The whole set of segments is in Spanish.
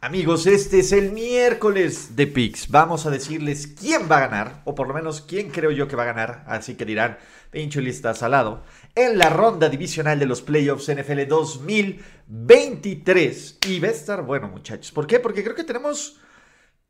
Amigos, este es el miércoles de Pix. Vamos a decirles quién va a ganar, o por lo menos quién creo yo que va a ganar. Así que dirán, pincho listas al lado. En la ronda divisional de los playoffs NFL 2023. Y va a estar bueno, muchachos. ¿Por qué? Porque creo que tenemos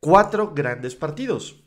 cuatro grandes partidos.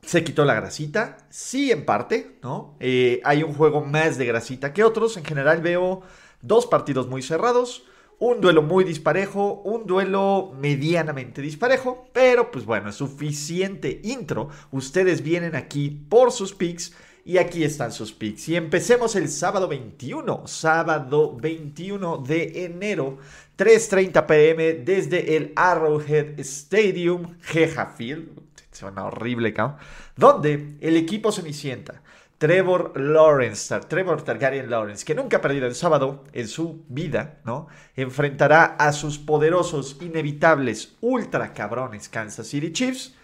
Se quitó la grasita, sí, en parte, ¿no? Eh, hay un juego más de grasita que otros. En general veo dos partidos muy cerrados un duelo muy disparejo, un duelo medianamente disparejo, pero pues bueno, es suficiente intro. Ustedes vienen aquí por sus picks y aquí están sus picks. Y empecemos el sábado 21, sábado 21 de enero, 3.30 pm desde el Arrowhead Stadium, Jeja Field. Suena horrible, cabrón. Donde el equipo Cenicienta Trevor Lawrence, Trevor Targaryen Lawrence, que nunca ha perdido el sábado en su vida, ¿no? Enfrentará a sus poderosos, inevitables, ultra cabrones Kansas City Chiefs.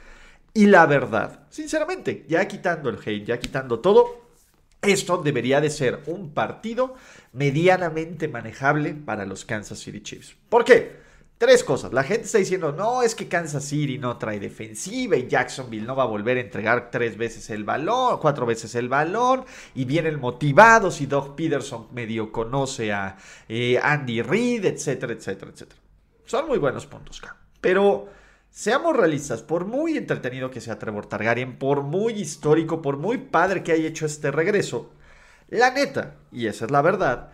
Y la verdad, sinceramente, ya quitando el hate, ya quitando todo, esto debería de ser un partido medianamente manejable para los Kansas City Chiefs. ¿Por qué? Tres cosas. La gente está diciendo, no, es que Kansas City no trae defensiva y Jacksonville no va a volver a entregar tres veces el balón, cuatro veces el balón. Y vienen motivados y Doug Peterson medio conoce a eh, Andy Reid, etcétera, etcétera, etcétera. Son muy buenos puntos, Pero seamos realistas, por muy entretenido que sea Trevor Targaryen, por muy histórico, por muy padre que haya hecho este regreso, la neta, y esa es la verdad,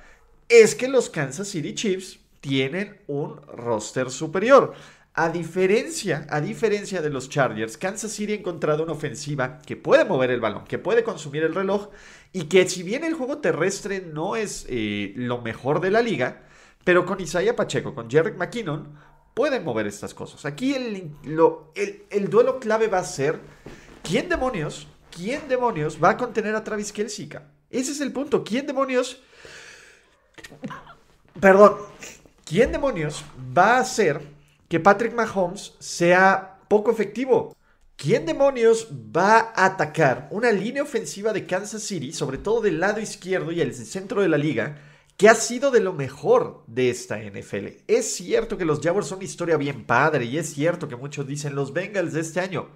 es que los Kansas City Chiefs tienen un roster superior. A diferencia, a diferencia de los Chargers, Kansas City ha encontrado una ofensiva que puede mover el balón, que puede consumir el reloj y que si bien el juego terrestre no es eh, lo mejor de la liga, pero con Isaiah Pacheco, con Jerry McKinnon, pueden mover estas cosas. Aquí el, el, duelo clave va a ser quién demonios, quién demonios va a contener a Travis Kelsey. Ese es el punto. ¿Quién demonios? Perdón, ¿quién demonios va a hacer que Patrick Mahomes sea poco efectivo? ¿Quién demonios va a atacar una línea ofensiva de Kansas City, sobre todo del lado izquierdo y el centro de la liga, que ha sido de lo mejor de esta NFL? Es cierto que los Jaguars son una historia bien padre y es cierto que muchos dicen los Bengals de este año.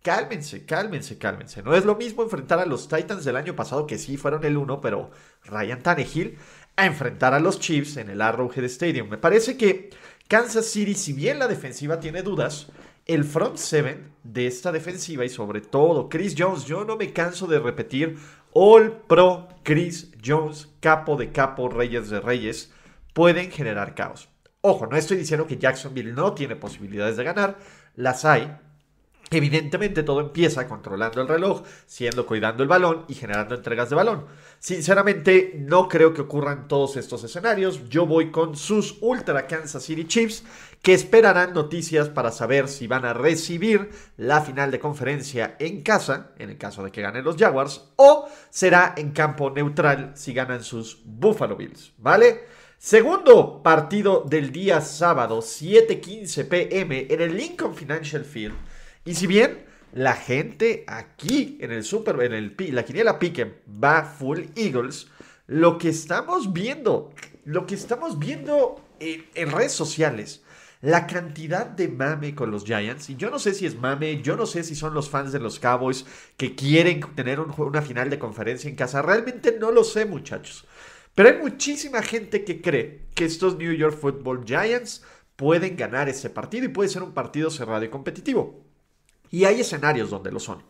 Cálmense, cálmense, cálmense. No es lo mismo enfrentar a los Titans del año pasado, que sí fueron el uno, pero Ryan Tannehill, a enfrentar a los Chiefs en el Arrowhead Stadium. Me parece que Kansas City, si bien la defensiva tiene dudas, el front seven de esta defensiva y sobre todo Chris Jones, yo no me canso de repetir, All Pro Chris Jones, capo de capo, reyes de reyes, pueden generar caos. Ojo, no estoy diciendo que Jacksonville no tiene posibilidades de ganar, las hay, Evidentemente todo empieza controlando el reloj, siendo cuidando el balón y generando entregas de balón. Sinceramente no creo que ocurran todos estos escenarios. Yo voy con sus Ultra Kansas City Chiefs que esperarán noticias para saber si van a recibir la final de conferencia en casa, en el caso de que ganen los Jaguars, o será en campo neutral si ganan sus Buffalo Bills, ¿vale? Segundo partido del día sábado, 7:15 pm en el Lincoln Financial Field. Y si bien la gente aquí en el Super, en el, la quiniela Piquen va full Eagles, lo que estamos viendo, lo que estamos viendo en, redes sociales, la cantidad de mame con los Giants, y yo no sé si es mame, yo no sé si son los fans de los Cowboys que quieren tener una final de conferencia en casa, realmente no lo sé muchachos. Pero hay muchísima gente que cree que estos New York Football Giants pueden ganar ese partido y puede ser un partido cerrado y competitivo. Y hay escenarios donde lo son.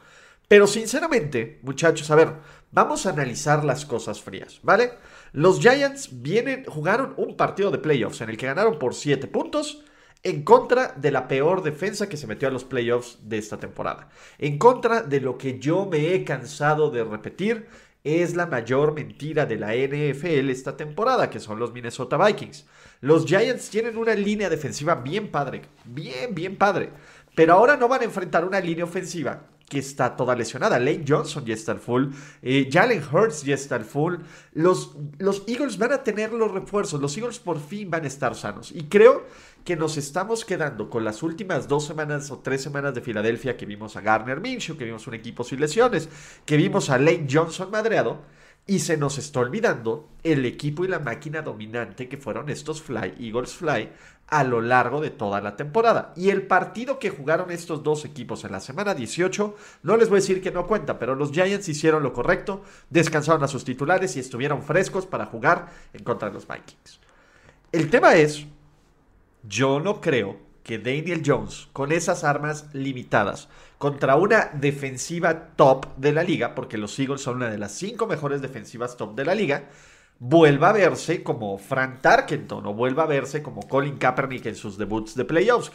Pero sinceramente, muchachos, a ver, vamos a analizar las cosas frías, ¿vale? Los Giants vienen, jugaron un partido de playoffs en el que ganaron por 7 puntos en contra de la peor defensa que se metió a los playoffs de esta temporada. En contra de lo que yo me he cansado de repetir es la mayor mentira de la NFL esta temporada, que son los Minnesota Vikings. Los Giants tienen una línea defensiva bien padre, bien, bien padre. Pero ahora no van a enfrentar una línea ofensiva que está toda lesionada. Lane Johnson ya está al full. Eh, Jalen Hurts ya está al full. Los, los Eagles van a tener los refuerzos. Los Eagles por fin van a estar sanos. Y creo que nos estamos quedando con las últimas dos semanas o tres semanas de Filadelfia que vimos a Garner Minshew, que vimos un equipo sin lesiones, que vimos a Lane Johnson madreado. Y se nos está olvidando el equipo y la máquina dominante que fueron estos Fly, Eagles Fly, a lo largo de toda la temporada. Y el partido que jugaron estos dos equipos en la semana 18, no les voy a decir que no cuenta, pero los Giants hicieron lo correcto, descansaron a sus titulares y estuvieron frescos para jugar en contra de los Vikings. El tema es, yo no creo que Daniel Jones, con esas armas limitadas, contra una defensiva top de la liga, porque los Eagles son una de las cinco mejores defensivas top de la liga, vuelva a verse como Frank Tarkenton o vuelva a verse como Colin Kaepernick en sus debuts de playoffs.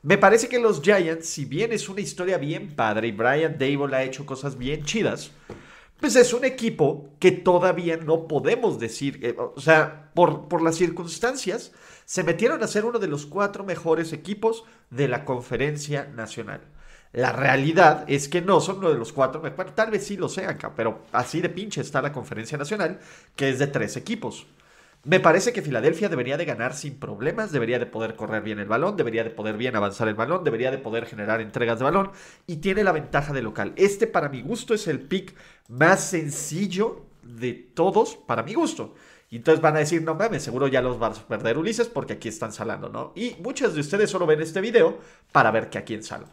Me parece que los Giants, si bien es una historia bien padre y Brian Dable ha hecho cosas bien chidas, pues es un equipo que todavía no podemos decir, o sea, por, por las circunstancias, se metieron a ser uno de los cuatro mejores equipos de la conferencia nacional. La realidad es que no son uno de los cuatro, bueno, tal vez sí lo sean, pero así de pinche está la conferencia nacional, que es de tres equipos. Me parece que Filadelfia debería de ganar sin problemas, debería de poder correr bien el balón, debería de poder bien avanzar el balón, debería de poder generar entregas de balón y tiene la ventaja de local. Este para mi gusto es el pick más sencillo de todos, para mi gusto. Y entonces van a decir, no mames, seguro ya los vas a perder Ulises porque aquí están salando, ¿no? Y muchos de ustedes solo ven este video para ver que aquí en salo.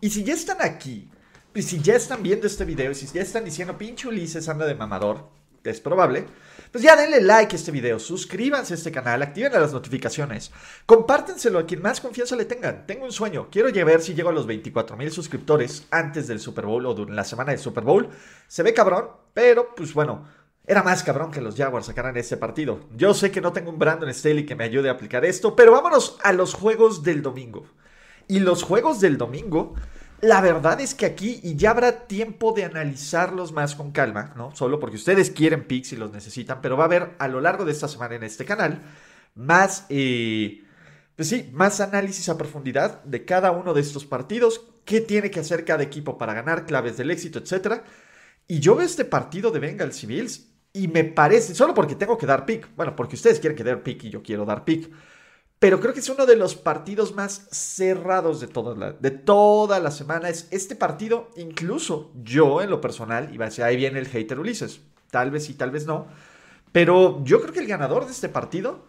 Y si ya están aquí, y si ya están viendo este video, si ya están diciendo, pinche Ulises anda de mamador, es probable, pues ya denle like a este video, suscríbanse a este canal, activen las notificaciones, compártenselo a quien más confianza le tengan. Tengo un sueño, quiero ver si llego a los 24 mil suscriptores antes del Super Bowl o durante la semana del Super Bowl. Se ve cabrón, pero pues bueno, era más cabrón que los Jaguars sacaran ese partido. Yo sé que no tengo un Brandon Staley que me ayude a aplicar esto, pero vámonos a los juegos del domingo. Y los juegos del domingo, la verdad es que aquí, y ya habrá tiempo de analizarlos más con calma, ¿no? Solo porque ustedes quieren picks y los necesitan, pero va a haber a lo largo de esta semana en este canal más, eh, pues sí, más análisis a profundidad de cada uno de estos partidos, qué tiene que hacer cada equipo para ganar, claves del éxito, etc. Y yo veo este partido de Bengals y Bills y me parece, solo porque tengo que dar pick, bueno, porque ustedes quieren que dé pick y yo quiero dar pick, pero creo que es uno de los partidos más cerrados de toda la, de toda la semana. Es este partido, incluso yo en lo personal, iba a decir, ahí viene el hater Ulises, tal vez sí, tal vez no, pero yo creo que el ganador de este partido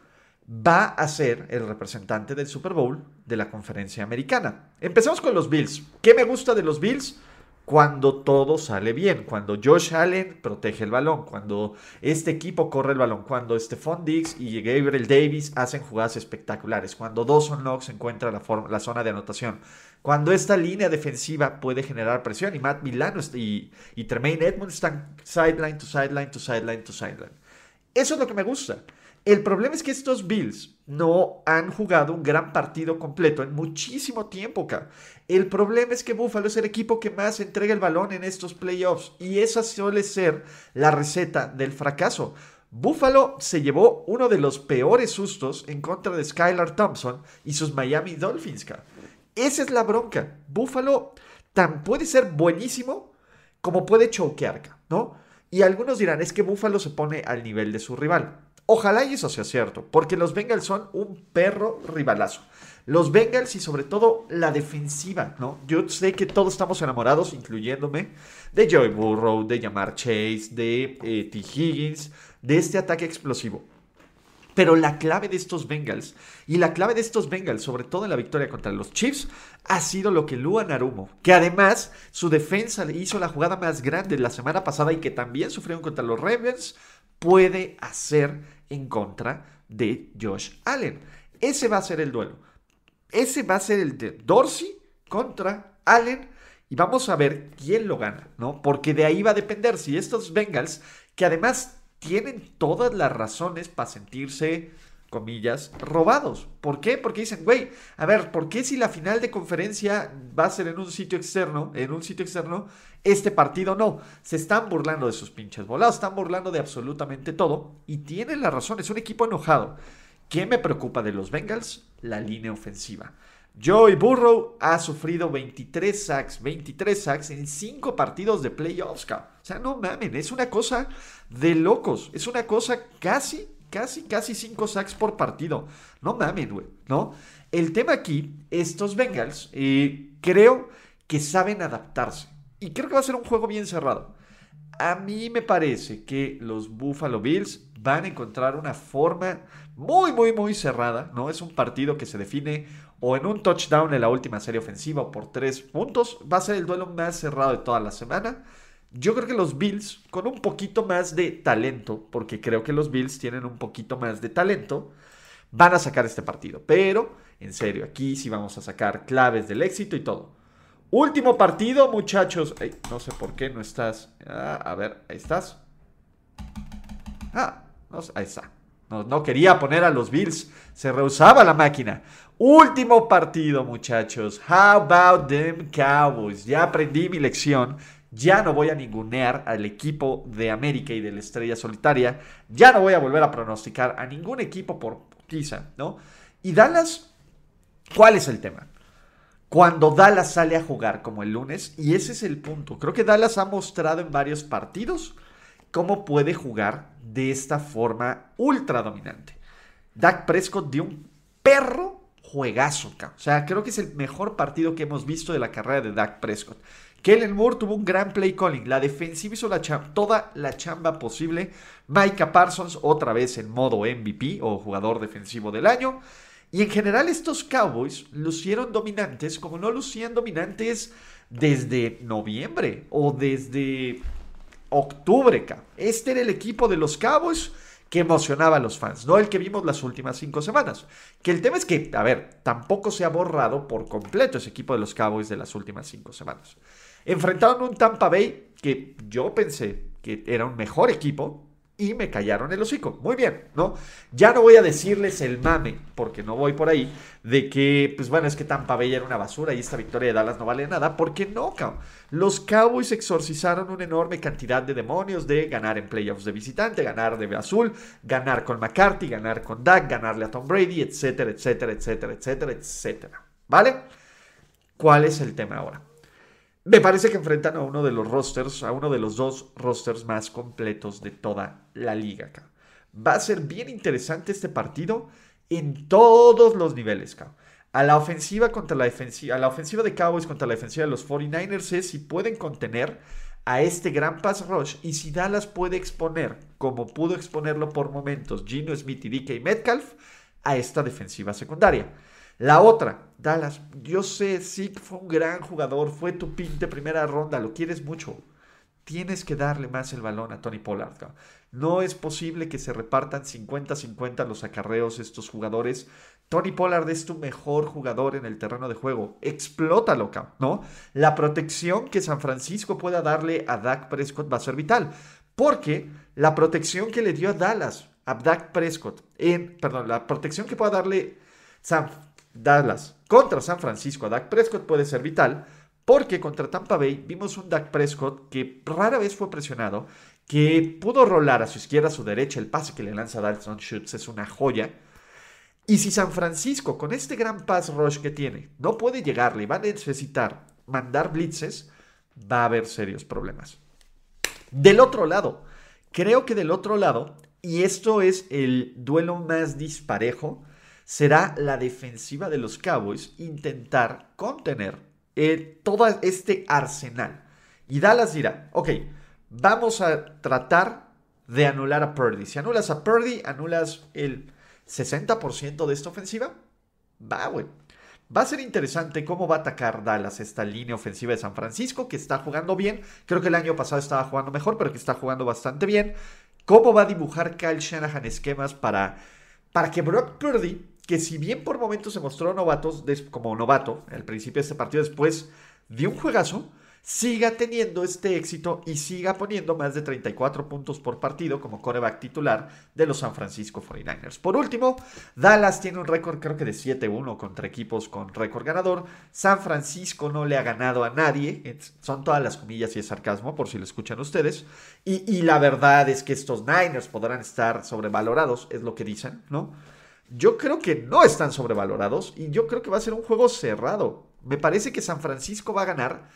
va a ser el representante del Super Bowl de la conferencia americana. Empecemos con los Bills. ¿Qué me gusta de los Bills? Cuando todo sale bien, cuando Josh Allen protege el balón, cuando este equipo corre el balón, cuando Stephon Diggs y Gabriel Davis hacen jugadas espectaculares, cuando Dawson Knox encuentra la, la zona de anotación, cuando esta línea defensiva puede generar presión y Matt Milano y, y Tremaine Edmonds están sideline to sideline to sideline to sideline. Eso es lo que me gusta. El problema es que estos Bills no han jugado un gran partido completo en muchísimo tiempo acá. El problema es que Buffalo es el equipo que más entrega el balón en estos playoffs y esa suele ser la receta del fracaso. Buffalo se llevó uno de los peores sustos en contra de Skylar Thompson y sus Miami Dolphins. Esa es la bronca. Buffalo tan puede ser buenísimo como puede choquear, ¿no? Y algunos dirán, es que Buffalo se pone al nivel de su rival. Ojalá y eso sea cierto, porque los Bengals son un perro rivalazo. Los Bengals y sobre todo la defensiva, ¿no? Yo sé que todos estamos enamorados, incluyéndome, de Joey Burrow, de Yamar Chase, de eh, T. Higgins, de este ataque explosivo. Pero la clave de estos Bengals, y la clave de estos Bengals, sobre todo en la victoria contra los Chiefs, ha sido lo que Lua Narumo, que además su defensa hizo la jugada más grande la semana pasada y que también sufrieron contra los Ravens, puede hacer en contra de Josh Allen. Ese va a ser el duelo. Ese va a ser el de Dorsey contra Allen. Y vamos a ver quién lo gana, ¿no? Porque de ahí va a depender si estos Bengals, que además tienen todas las razones para sentirse comillas, robados. ¿Por qué? Porque dicen, güey, a ver, ¿por qué si la final de conferencia va a ser en un sitio externo, en un sitio externo, este partido no? Se están burlando de sus pinches volados, están burlando de absolutamente todo y tienen la razón, es un equipo enojado. ¿Qué me preocupa de los Bengals? La línea ofensiva. Joey Burrow ha sufrido 23 sacks, 23 sacks en 5 partidos de playoffs. O sea, no mamen, es una cosa de locos. Es una cosa casi Casi, casi 5 sacks por partido. No mames, güey, ¿no? El tema aquí, estos Bengals, eh, creo que saben adaptarse. Y creo que va a ser un juego bien cerrado. A mí me parece que los Buffalo Bills van a encontrar una forma muy, muy, muy cerrada, ¿no? Es un partido que se define o en un touchdown en la última serie ofensiva o por tres puntos. Va a ser el duelo más cerrado de toda la semana. Yo creo que los Bills, con un poquito más de talento, porque creo que los Bills tienen un poquito más de talento, van a sacar este partido. Pero, en serio, aquí sí vamos a sacar claves del éxito y todo. Último partido, muchachos. no sé por qué no estás. Ah, a ver, ahí estás. Ah, ahí está. No, no quería poner a los Bills. Se rehusaba la máquina. Último partido, muchachos. How about them Cowboys? Ya aprendí mi lección. Ya no voy a ningunear al equipo de América y de la Estrella Solitaria. Ya no voy a volver a pronosticar a ningún equipo por quizá, ¿no? Y Dallas, ¿cuál es el tema? Cuando Dallas sale a jugar como el lunes, y ese es el punto. Creo que Dallas ha mostrado en varios partidos cómo puede jugar de esta forma ultra dominante. Dak Prescott dio un perro juegazo, o sea, creo que es el mejor partido que hemos visto de la carrera de Dak Prescott. Kellen Moore tuvo un gran play calling. La defensiva hizo la toda la chamba posible. Micah Parsons otra vez en modo MVP o jugador defensivo del año. Y en general estos Cowboys lucieron dominantes como no lucían dominantes desde noviembre o desde octubre. Este era el equipo de los Cowboys que emocionaba a los fans, no el que vimos las últimas cinco semanas. Que el tema es que, a ver, tampoco se ha borrado por completo ese equipo de los Cowboys de las últimas cinco semanas. Enfrentaron un Tampa Bay que yo pensé que era un mejor equipo y me callaron el hocico. Muy bien, ¿no? Ya no voy a decirles el mame, porque no voy por ahí, de que, pues bueno, es que Tampa Bay era una basura y esta victoria de Dallas no vale nada, porque no, cabrón. Los Cowboys exorcizaron una enorme cantidad de demonios de ganar en playoffs de visitante, ganar de azul, ganar con McCarthy, ganar con Dak, ganarle a Tom Brady, etcétera, etcétera, etcétera, etcétera, etcétera. ¿Vale? ¿Cuál es el tema ahora? Me parece que enfrentan a uno de los rosters, a uno de los dos rosters más completos de toda la liga. Va a ser bien interesante este partido en todos los niveles. A la ofensiva contra la defensiva, a la ofensiva de Cowboys contra la defensiva de los 49ers es si pueden contener a este gran pass rush y si Dallas puede exponer, como pudo exponerlo por momentos Gino Smith y DK Metcalf, a esta defensiva secundaria. La otra, Dallas, yo sé, sí fue un gran jugador, fue tu pin de primera ronda, lo quieres mucho. Tienes que darle más el balón a Tony Pollard. No es posible que se repartan 50-50 los acarreos estos jugadores. Tony Pollard es tu mejor jugador en el terreno de juego. Explótalo, ¿no? La protección que San Francisco pueda darle a Dak Prescott va a ser vital. Porque la protección que le dio a Dallas, a Dak Prescott, en, perdón, la protección que pueda darle San Dallas contra San Francisco a Dak Prescott puede ser vital porque contra Tampa Bay vimos un Dak Prescott que rara vez fue presionado, que pudo rolar a su izquierda, a su derecha, el pase que le lanza Dalton Schultz es una joya. Y si San Francisco, con este gran pass rush que tiene, no puede llegarle y va a necesitar mandar blitzes, va a haber serios problemas. Del otro lado, creo que del otro lado, y esto es el duelo más disparejo, será la defensiva de los Cowboys intentar contener eh, todo este arsenal. Y Dallas dirá, ok, vamos a tratar de anular a Purdy. Si anulas a Purdy, anulas el 60% de esta ofensiva. Va, güey. Va a ser interesante cómo va a atacar Dallas esta línea ofensiva de San Francisco, que está jugando bien. Creo que el año pasado estaba jugando mejor, pero que está jugando bastante bien. Cómo va a dibujar Kyle Shanahan esquemas para, para que Brock Purdy que si bien por momentos se mostró novatos, como novato al principio de este partido, después dio un juegazo, siga teniendo este éxito y siga poniendo más de 34 puntos por partido como coreback titular de los San Francisco 49ers. Por último, Dallas tiene un récord creo que de 7-1 contra equipos con récord ganador. San Francisco no le ha ganado a nadie. Son todas las comillas y es sarcasmo por si lo escuchan ustedes. Y, y la verdad es que estos Niners podrán estar sobrevalorados, es lo que dicen, ¿no? Yo creo que no están sobrevalorados y yo creo que va a ser un juego cerrado. Me parece que San Francisco va a ganar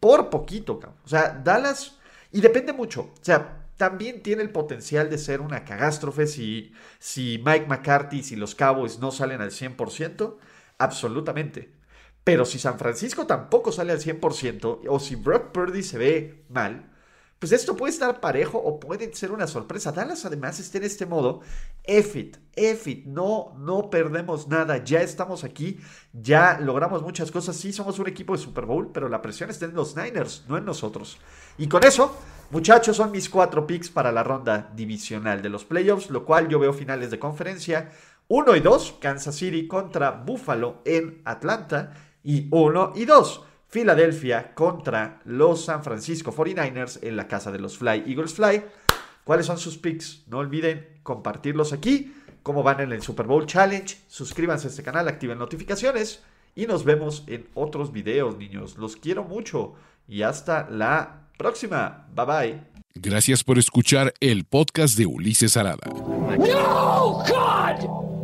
por poquito, cabrón. O sea, Dallas, y depende mucho, o sea, también tiene el potencial de ser una catástrofe si, si Mike McCarthy, si los Cowboys no salen al 100%, absolutamente. Pero si San Francisco tampoco sale al 100%, o si Brock Purdy se ve mal, pues esto puede estar parejo o puede ser una sorpresa. Dallas además está en este modo, EFIT, EFIT, no, no perdemos nada, ya estamos aquí, ya logramos muchas cosas, sí somos un equipo de Super Bowl, pero la presión está en los Niners, no en nosotros. Y con eso, muchachos, son mis cuatro picks para la ronda divisional de los playoffs, lo cual yo veo finales de conferencia. 1 y 2, Kansas City contra Buffalo en Atlanta. Y 1 y 2, Filadelfia contra los San Francisco 49ers en la casa de los Fly Eagles Fly. ¿Cuáles son sus picks? No olviden compartirlos aquí. Cómo van en el Super Bowl Challenge. Suscríbanse a este canal, activen notificaciones. Y nos vemos en otros videos, niños. Los quiero mucho. Y hasta la próxima. Bye bye. Gracias por escuchar el podcast de Ulises Arada. No, God!